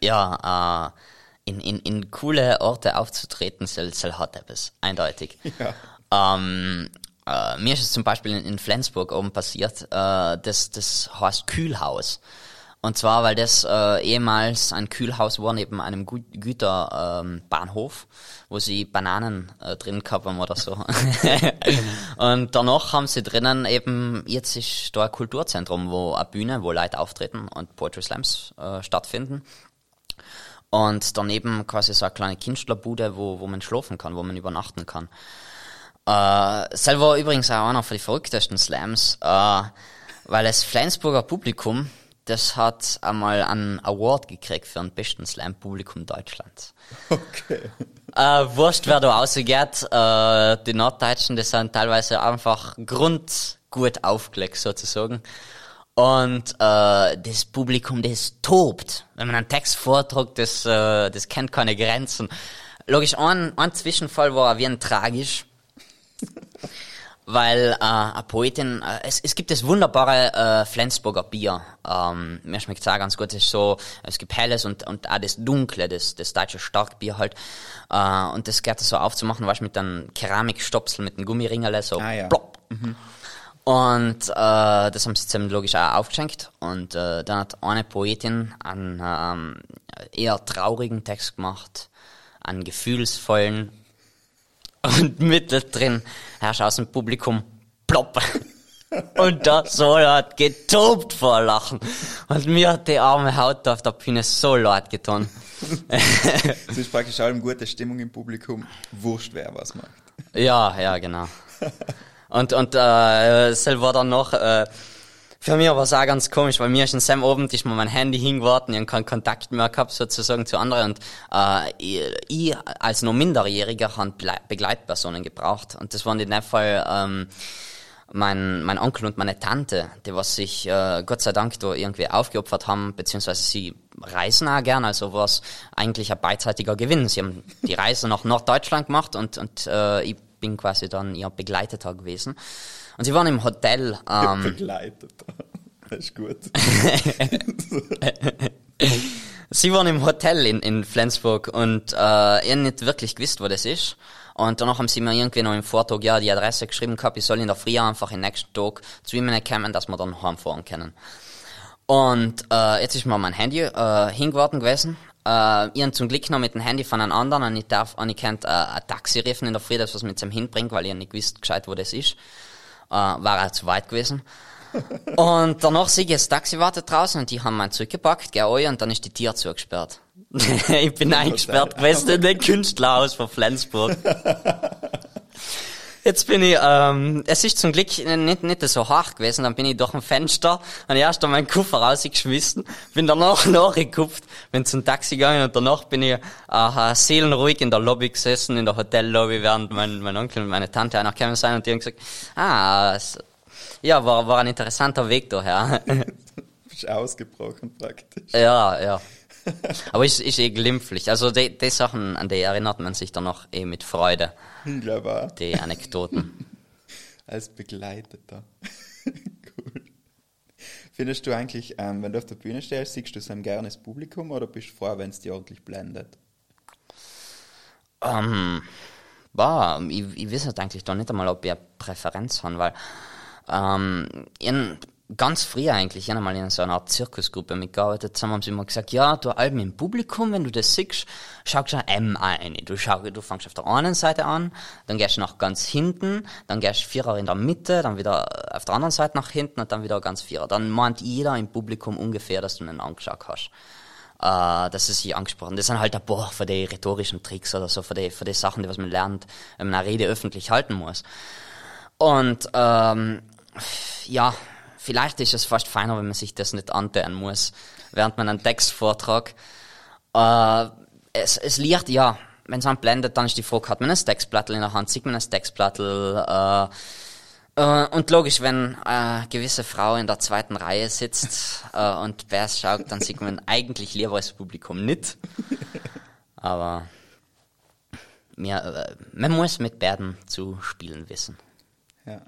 Ja, äh, in, in, in coole Orte aufzutreten, soll, soll hat etwas, eindeutig. Ja. Ähm, äh, mir ist es zum Beispiel in, in Flensburg oben passiert, äh, das, das heißt Kühlhaus. Und zwar, weil das äh, ehemals ein Kühlhaus war neben einem Gü Güterbahnhof, ähm, wo sie Bananen äh, drin gehabt haben oder so. und danach haben sie drinnen eben, jetzt ist da ein Kulturzentrum, wo eine Bühne, wo Leute auftreten und Poetry Slams äh, stattfinden. Und daneben quasi so eine kleine Künstlerbude, wo, wo man schlafen kann, wo man übernachten kann. Äh, selber übrigens auch einer von den verrücktesten Slams, äh, weil das Flensburger Publikum, das hat einmal einen Award gekriegt für den besten Slam-Publikum Deutschlands. Okay. Äh, wurscht, wer da rausgeht, äh, die Norddeutschen, die sind teilweise einfach grundgut aufgelegt, sozusagen. Und äh, das Publikum, das tobt. Wenn man einen Text vortragt, das, äh, das kennt keine Grenzen. Logisch, ein, ein Zwischenfall war wie ein tragisch. Weil äh, eine Poetin, äh, es, es gibt das wunderbare äh, Flensburger Bier. Ähm, mir schmeckt es auch ganz gut. Es ist so, es gibt helles und, und auch das Dunkle, das, das deutsche Starkbier halt. Äh, und das geht so aufzumachen, weißt mit einem Keramikstopsel, mit einem Gummiringerle, so Ah, ja. plopp. Und äh, das haben sie zusammen logisch auch aufgeschenkt. Und äh, dann hat eine Poetin einen ähm, eher traurigen Text gemacht, einen gefühlsvollen. Und mittendrin herrscht aus dem Publikum plopp. Und der Solo hat getobt vor Lachen. Und mir hat die arme Haut auf der Bühne so leid getan. Es ist praktisch allem gute Stimmung im Publikum. Wurscht, wer was macht. Ja, ja, genau. Und, und äh, selber dann noch, äh, für mich war es auch ganz komisch, weil mir ist in seinem Abend ist mir mein Handy hingewarten, ich habe keinen Kontakt mehr gehabt sozusagen zu anderen und äh, ich, als noch Minderjähriger habe Begleitpersonen gebraucht und das waren in dem Fall ähm, mein, mein Onkel und meine Tante, die was sich äh, Gott sei Dank da irgendwie aufgeopfert haben, beziehungsweise sie reisen auch gern, also war es eigentlich ein beidseitiger Gewinn. Sie haben die Reise nach Norddeutschland gemacht und, und äh, ich bin quasi dann ihr Begleiteter gewesen. Und sie waren im Hotel. Ähm, Begleitet. Das ist gut. Sie waren im Hotel in, in Flensburg und äh, ich hab nicht wirklich gewusst, wo das ist. Und danach haben sie mir irgendwie noch im Vortag ja die Adresse geschrieben gehabt, ich soll in der Früh einfach den nächsten Tag zu ihnen kommen, dass wir dann heimfahren können. Und äh, jetzt ist mir mein Handy äh, hingewarten gewesen. Äh, ich hab zum Glück noch mit dem Handy von einem anderen und ich darf, und ich könnt äh, ein Taxi rufen in der Früh, das was mit ihm hinbringt, weil ich nicht gewusst gescheit, wo das ist. Äh, war auch zu weit gewesen. Und danach sehe ich das Taxi wartet draußen und die haben meinen zurückgepackt, rein und dann ist die Tür zugesperrt. ich bin eingesperrt gewesen in den Künstlerhaus von Flensburg. Jetzt bin ich, ähm, es ist zum Glück nicht, nicht so hart gewesen, dann bin ich durch ein Fenster, habe erst meinen Koffer rausgeschmissen, bin danach nachgekupft, bin zum Taxi gegangen und danach bin ich äh, seelenruhig in der Lobby gesessen, in der Hotellobby, während mein, mein Onkel und meine Tante einer gekommen sind und die haben gesagt, ah, es, ja, war, war ein interessanter Weg daher. Bist ausgebrochen praktisch. ja, ja. Aber ist, ist eh glimpflich. Also die, die Sachen, an die erinnert man sich dann noch eh mit Freude, auch. die Anekdoten. Als Begleiteter. cool. Findest du eigentlich, ähm, wenn du auf der Bühne stehst, siehst du so gerne das Publikum oder bist du froh, wenn es dir ordentlich blendet? Ähm, boah, ich, ich weiß jetzt eigentlich doch nicht einmal, ob ich eine Präferenz habe, weil ähm, in, ganz früh eigentlich, ich habe mal in so einer Art Zirkusgruppe mitgearbeitet, haben sie immer gesagt, ja, du Alben im Publikum, wenn du das siehst, schau schon M ein. Du, schau, du fängst auf der einen Seite an, dann gehst du nach ganz hinten, dann gehst du Vierer in der Mitte, dann wieder auf der anderen Seite nach hinten und dann wieder ganz Vierer. Dann meint jeder im Publikum ungefähr, dass du einen angeschaut hast äh, das ist sie angesprochen. Das sind halt ein paar von den rhetorischen Tricks oder so, von den, von den Sachen, die was man lernt, wenn man eine Rede öffentlich halten muss. Und ähm, ja, vielleicht ist es fast feiner, wenn man sich das nicht anhören muss, während man einen Text vortragt. Äh, es, es liegt, ja, wenn es anblendet, dann ist die Frage, hat man ein Textblattel in der Hand, sieht man ein Textblattel, äh, äh, und logisch, wenn äh, eine gewisse Frau in der zweiten Reihe sitzt äh, und Bärs schaut, dann sieht man eigentlich lieber als Publikum nicht. Aber mir, äh, man muss mit Bärden zu spielen wissen. Ja.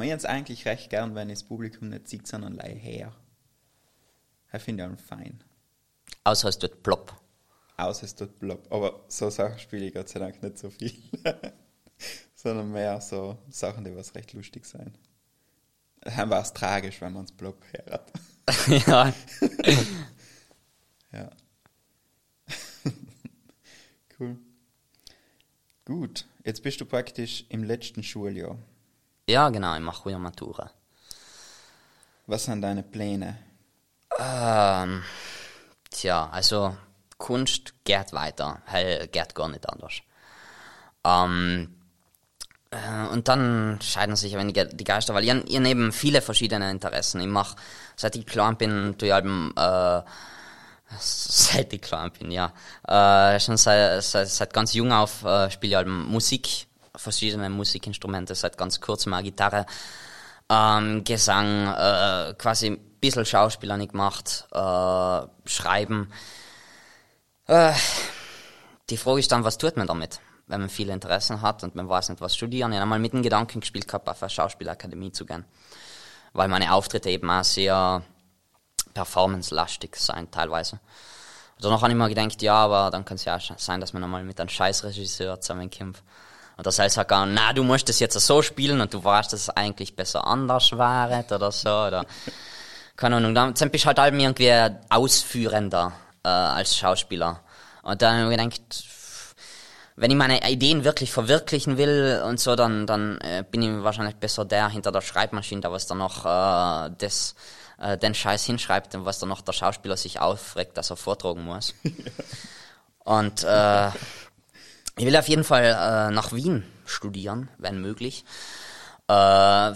Man es eigentlich recht gern, wenn das Publikum nicht sieht, sondern lei her. Ich finde ich auch fein. Außer es tut plopp. Außer es tut blob. Aber so Sachen spiele ich Gott sei Dank nicht so viel. sondern mehr so Sachen, die was recht lustig sein. Dann war es tragisch, wenn man es blob hört. ja. Ja. cool. Gut, jetzt bist du praktisch im letzten Schuljahr. Ja, genau, ich mache wieder Matura. Was sind deine Pläne? Ähm, tja, also Kunst geht weiter, hell geht gar nicht anders. Ähm, äh, und dann scheiden sich wenig die Geister, weil ihr, ihr neben viele verschiedene Interessen. Ich mache, seit ich klein bin, tue ich Alben, äh, seit ich klein bin, ja, äh, schon seit, seit, seit ganz jung auf äh, spiele ich Alben Musik, verschiedene Musikinstrumente, seit ganz kurzem auch Gitarre, ähm, Gesang, äh, quasi ein bisschen Schauspiel habe ich gemacht, äh, Schreiben. Äh, die Frage ist dann, was tut man damit, wenn man viele Interessen hat und man weiß nicht, was studieren. Ich habe einmal mit dem Gedanken gespielt gehabt, auf eine Schauspielakademie zu gehen, weil meine Auftritte eben auch sehr performance-lastig sein teilweise. Danach habe ich mir gedacht, ja, aber dann kann es ja auch sein, dass man einmal mit einem Scheißregisseur zusammenkämpft. Und das heißt halt gar, na, du musst das jetzt so spielen und du weißt, dass es eigentlich besser anders wäre oder so, oder, keine Ahnung, dann bist du halt halt irgendwie ausführender, äh, als Schauspieler. Und dann habe ich gedacht, wenn ich meine Ideen wirklich verwirklichen will und so, dann, dann äh, bin ich wahrscheinlich besser der hinter der Schreibmaschine, der was dann noch äh, das, äh, den Scheiß hinschreibt und was dann noch der Schauspieler sich aufregt, dass er vortragen muss. und äh, ich will auf jeden Fall äh, nach Wien studieren, wenn möglich. Äh,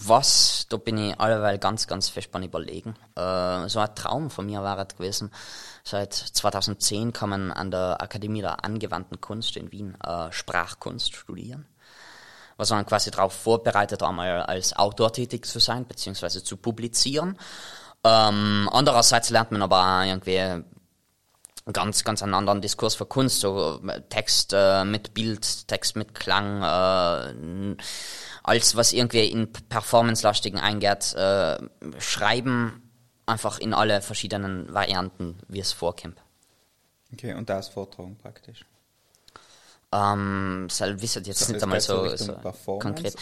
was, da bin ich alleweil ganz, ganz fest beim Überlegen. Äh, so ein Traum von mir war es gewesen. Seit 2010 kann man an der Akademie der angewandten Kunst in Wien äh, Sprachkunst studieren. Was man quasi darauf vorbereitet, einmal als Autor tätig zu sein, beziehungsweise zu publizieren. Ähm, andererseits lernt man aber auch irgendwie ganz, ganz einen anderen Diskurs für Kunst, so äh, Text äh, mit Bild, Text mit Klang, äh, als was irgendwie in Performance-lastigen eingeht, äh, schreiben einfach in alle verschiedenen Varianten, wie es vorkommt. Okay, und das Vortragen praktisch. Ähm, soll wissen jetzt Das nicht einmal so, so konkret.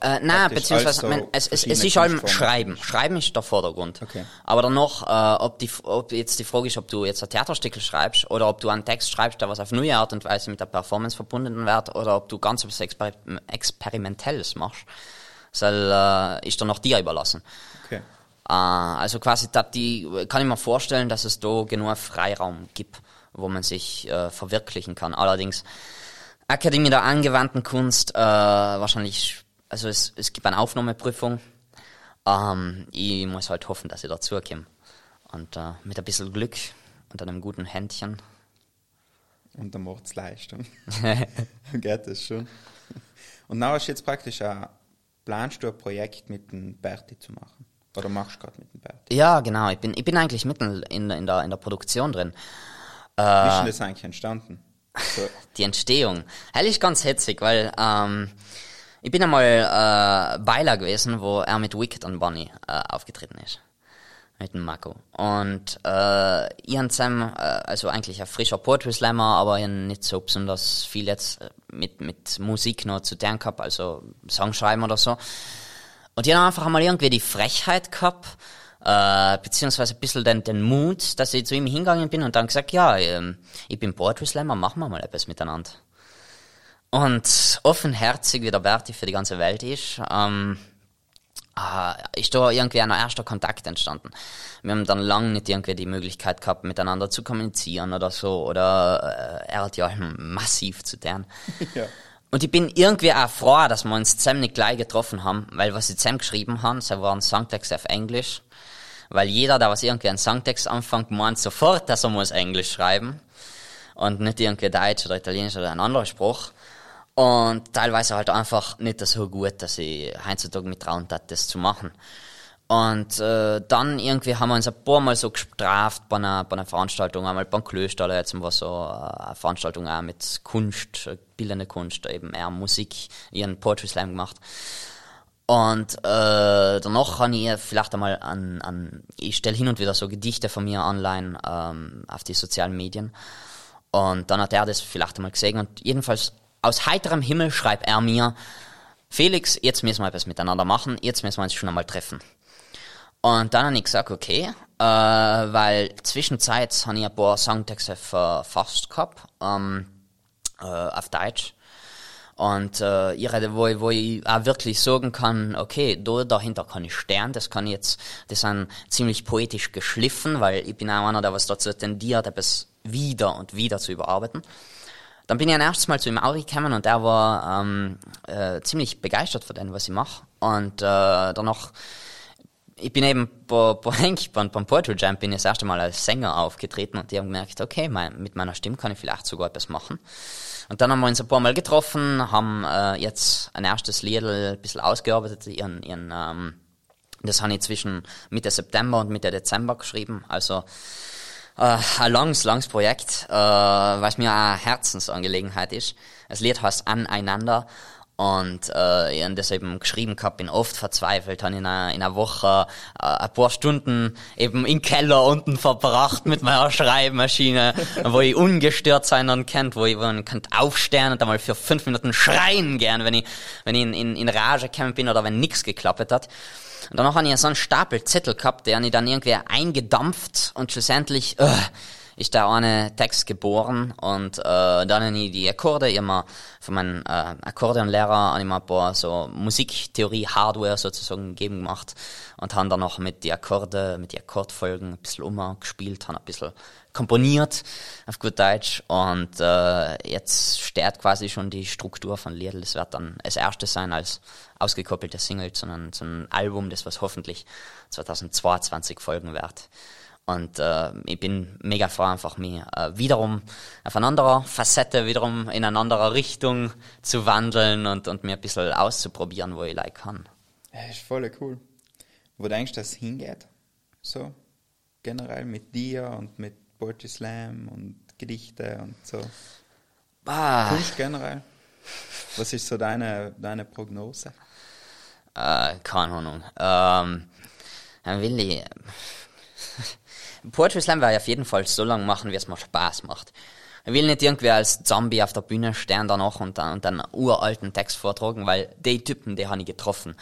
äh, nein, beziehungsweise als man, so es, es, es ist allem? Schreiben. Schreiben ist der Vordergrund. Okay. Aber dann noch, äh, ob, die, ob jetzt die Frage ist, ob du jetzt ein Theaterstück schreibst oder ob du einen Text schreibst, der was auf neue Art und Weise mit der Performance verbunden wird oder ob du ganz etwas Exper Experimentelles machst, soll, äh, ist dann noch dir überlassen. Okay. Äh, also quasi, die, kann ich mir vorstellen, dass es da genug Freiraum gibt, wo man sich äh, verwirklichen kann. Allerdings, Akademie der angewandten Kunst, äh, wahrscheinlich, also es, es gibt eine Aufnahmeprüfung. Ähm, ich muss halt hoffen, dass ich dazu komme. Und äh, mit ein bisschen Glück und einem guten Händchen. Und dann macht es Leistung. Geht das schon. Und now hast du jetzt praktisch ein, planst du ein Projekt mit dem Berti zu machen? Oder machst du gerade mit dem Berti? Ja, genau. Ich bin, ich bin eigentlich mitten in, in, der, in der Produktion drin. Wie ist denn das eigentlich entstanden? Die Entstehung. Ist ganz hetzig, weil ähm, ich bin einmal äh, Beiler gewesen, wo er mit Wicked und Bonnie äh, aufgetreten ist. Mit dem Marco. Und äh, ich und Sam, äh, also eigentlich ein frischer Poetry Slammer, aber nicht so besonders viel jetzt äh, mit, mit Musik noch zu tun gehabt, also Songschreiben oder so. Und die haben einfach einmal irgendwie die Frechheit gehabt, äh, beziehungsweise ein bisschen den, den Mut, dass ich zu ihm hingegangen bin und dann gesagt, ja, ähm, ich bin Poetry Slammer, machen wir mal etwas miteinander. Und offenherzig, wie der Berti für die ganze Welt ist, ähm, äh, ist da irgendwie ein erster Kontakt entstanden. Wir haben dann lange nicht irgendwie die Möglichkeit gehabt, miteinander zu kommunizieren oder so, oder äh, er hat ja massiv zu tun. ja. Und ich bin irgendwie auch froh, dass wir uns zusammen nicht gleich getroffen haben, weil was sie zusammen geschrieben haben, sie waren Songtext auf Englisch, weil jeder, der was irgendwie einen Songtext anfängt, meint sofort, dass er muss Englisch schreiben und nicht irgendwie Deutsch oder Italienisch oder ein anderer Spruch. Und teilweise halt einfach nicht so gut, dass ich heutzutage mit trauen tat, das zu machen. Und äh, dann irgendwie haben wir uns ein paar Mal so gestraft bei einer, bei einer Veranstaltung, einmal beim Klöster, jetzt war so äh, eine Veranstaltung auch mit Kunst, äh, bildende Kunst, eben eher Musik, ihren Poetry Slam gemacht. Und äh, danach habe ich vielleicht einmal an, an ich stelle hin und wieder so Gedichte von mir online ähm, auf die sozialen Medien. Und dann hat er das vielleicht einmal gesehen und jedenfalls aus heiterem Himmel schreibt er mir, Felix, jetzt müssen wir etwas miteinander machen, jetzt müssen wir uns schon einmal treffen. Und dann habe ich gesagt, okay, äh, weil zwischenzeit habe ich ein paar Songtexte verfasst gehabt, ähm, äh, auf Deutsch. Und äh, ihre, wo, ich- wo ich auch wirklich sagen kann, okay, da dahinter kann ich stehen, das kann ich jetzt, das sind ziemlich poetisch geschliffen, weil ich bin auch einer, der was dazu tendiert, etwas wieder und wieder zu überarbeiten. Dann bin ich ein erstes Mal zu ihm Auri gekommen und er war ähm, äh, ziemlich begeistert von dem, was ich mache. Und äh, danach, ich bin eben bei, bei beim Poetry Jam bin ich das erste Mal als Sänger aufgetreten und die haben gemerkt, okay, mein, mit meiner Stimme kann ich vielleicht sogar etwas machen. Und dann haben wir uns ein paar Mal getroffen, haben äh, jetzt ein erstes Lied ein bisschen ausgearbeitet, ihren, ihren ähm, das habe ich zwischen Mitte September und Mitte Dezember geschrieben. Also äh, ein langes, langes Projekt, äh, was mir eine Herzensangelegenheit ist. Das Lied heißt Aneinander und äh, ich habe das eben geschrieben gehabt, bin oft verzweifelt, habe in einer, in einer Woche äh, ein paar Stunden eben im Keller unten verbracht mit meiner Schreibmaschine, wo ich ungestört sein dann kennt, wo ich, wo ich könnt aufstehen und einmal für fünf Minuten schreien gern, wenn ich, wenn ich in, in, in Rage gekommen bin oder wenn nichts geklappt hat. Und danach habe ich so einen Stapel Zettel gehabt, der habe ich dann irgendwie eingedampft und schlussendlich, äh, ist der eine Text geboren und äh, dann ich die Akkorde immer von meinem äh, Akkordeonlehrer immer ein paar so Musiktheorie, Hardware sozusagen gegeben gemacht und haben dann noch mit die Akkorde, mit die Akkordfolgen ein bisschen umgespielt, haben ein bisschen komponiert auf gut Deutsch und äh, jetzt steht quasi schon die Struktur von Liedl. Das wird dann das erste sein als ausgekoppelte Single einem, zu einem Album, das was hoffentlich 2022 folgen wird. Und äh, ich bin mega froh, einfach mich äh, wiederum auf eine andere Facette, wiederum in eine andere Richtung zu wandeln und, und mir ein bisschen auszuprobieren, wo ich like kann. Ja, ist voll cool. Wo denkst du, dass es hingeht? So, generell mit dir und mit Poetry Slam und Gedichte und so. Ah, Kunst generell. Was ist so deine, deine Prognose? äh, keine Ahnung. Ähm, dann will ich. Poetry Slam werde ich auf jeden Fall so lange machen, wie es mir Spaß macht. Ich will nicht irgendwie als Zombie auf der Bühne stehen danach und dann, und dann einen uralten Text vortragen, weil die Typen, die habe ich getroffen.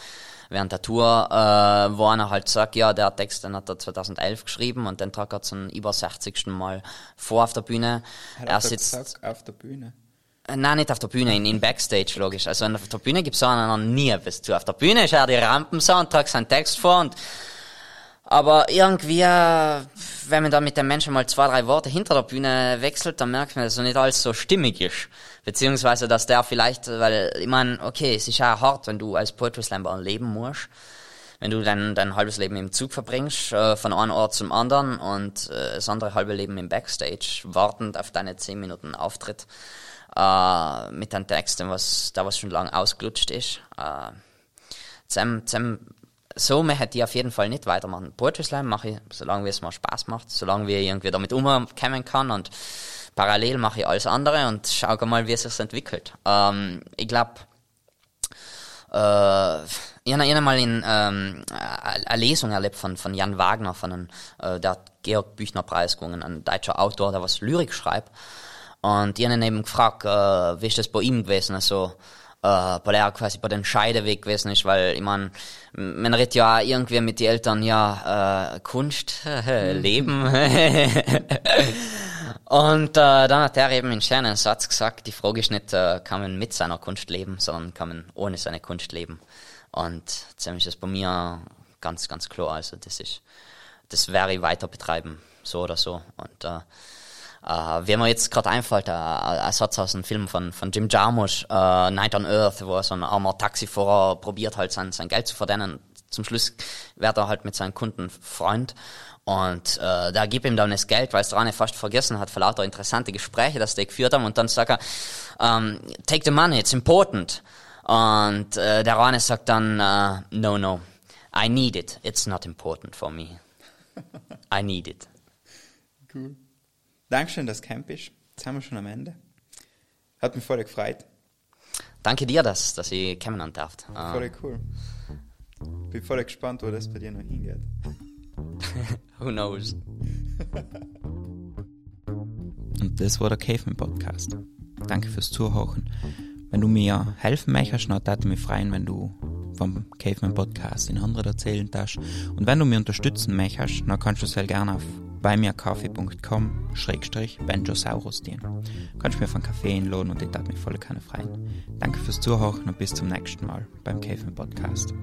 Während der Tour, äh, wo einer halt sagt, ja, der Text, den hat er 2011 geschrieben und den tragt er zum über 60. Mal vor auf der Bühne. Hat er er sitzt, gesagt, auf der Bühne. äh, Nein, nicht auf der Bühne, in, in Backstage, logisch. Also auf der Bühne gibt's so einen nie etwas zu. Auf der Bühne ist er die Rampensau und tragt seinen Text vor und aber irgendwie, äh, wenn man dann mit dem Menschen mal zwei, drei Worte hinter der Bühne wechselt, dann merkt man, dass so nicht alles so stimmig ist. Beziehungsweise, dass der vielleicht, weil, ich meine, okay, es ist ja hart, wenn du als Poetry Slammer leben musst. Wenn du dein, dein halbes Leben im Zug verbringst, äh, von einem Ort zum anderen und äh, das andere halbe Leben im Backstage, wartend auf deine 10 Minuten Auftritt äh, mit deinen Texten, was da was schon lange ausgelutscht ist. Äh, zum, zum, so möchte ich auf jeden Fall nicht weitermachen. Poetry Slam mache ich, solange es mir Spaß macht, solange ich irgendwie damit umkommen kann und parallel mache ich alles andere und schau mal, wie es sich entwickelt. Ähm, ich glaube, äh, ich habe einmal in ähm, eine Lesung erlebt von, von Jan Wagner, von einem, äh, der hat Georg Büchner Preis gewonnen, ein deutscher Autor, der was Lyrik schreibt. Und ich habe ihn eben gefragt, äh, wie ist das bei ihm gewesen, also äh, weil er quasi bei den Scheideweg gewesen ist, weil ich mein, man redet ja auch irgendwie mit den Eltern, ja, äh, Kunst, Leben. Und äh, dann hat er eben einen schönen Satz gesagt, die Frage ist nicht, äh, kann man mit seiner Kunst leben, sondern kann man ohne seine Kunst leben. Und ziemlich ist das bei mir ganz, ganz klar. Also das ist, das werde ich weiter betreiben, so oder so. Und äh, äh, wie mir jetzt gerade einfällt, äh, ein Satz aus einem Film von, von Jim Jarmusch, äh, Night on Earth, wo so ein armer Taxifahrer probiert halt sein, sein Geld zu verdienen. Zum Schluss wird er halt mit seinen Kunden Freund. Und äh, da gibt ihm dann das Geld, weil es Rane fast vergessen hat, für lauter interessante Gespräche, dass die geführt haben. Und dann sagt er, um, take the money, it's important. Und äh, der Rane sagt dann, äh, no, no, I need it, it's not important for me. I need it. Cool. Dankeschön, dass du Camp bist. Jetzt haben wir schon am Ende. Hat mich voll gefreut. Danke dir, dass, dass ich kennenlernen darf. Voll cool. Bin voll gespannt, wo das bei dir noch hingeht. who knows? Und das war der Caveman Podcast. Danke fürs Zuhören. Wenn du mir helfen möchtest, dann würde mich freuen, wenn du vom Caveman Podcast in anderen erzählen darfst. Und wenn du mir unterstützen möchtest, dann kannst du sehr gerne auf beimirkaffee.com schrägstrich Benjosaurus dienen. Kannst mir von Kaffee einladen und ich würde mich voll gerne freuen. Danke fürs Zuhören und bis zum nächsten Mal beim Caveman Podcast.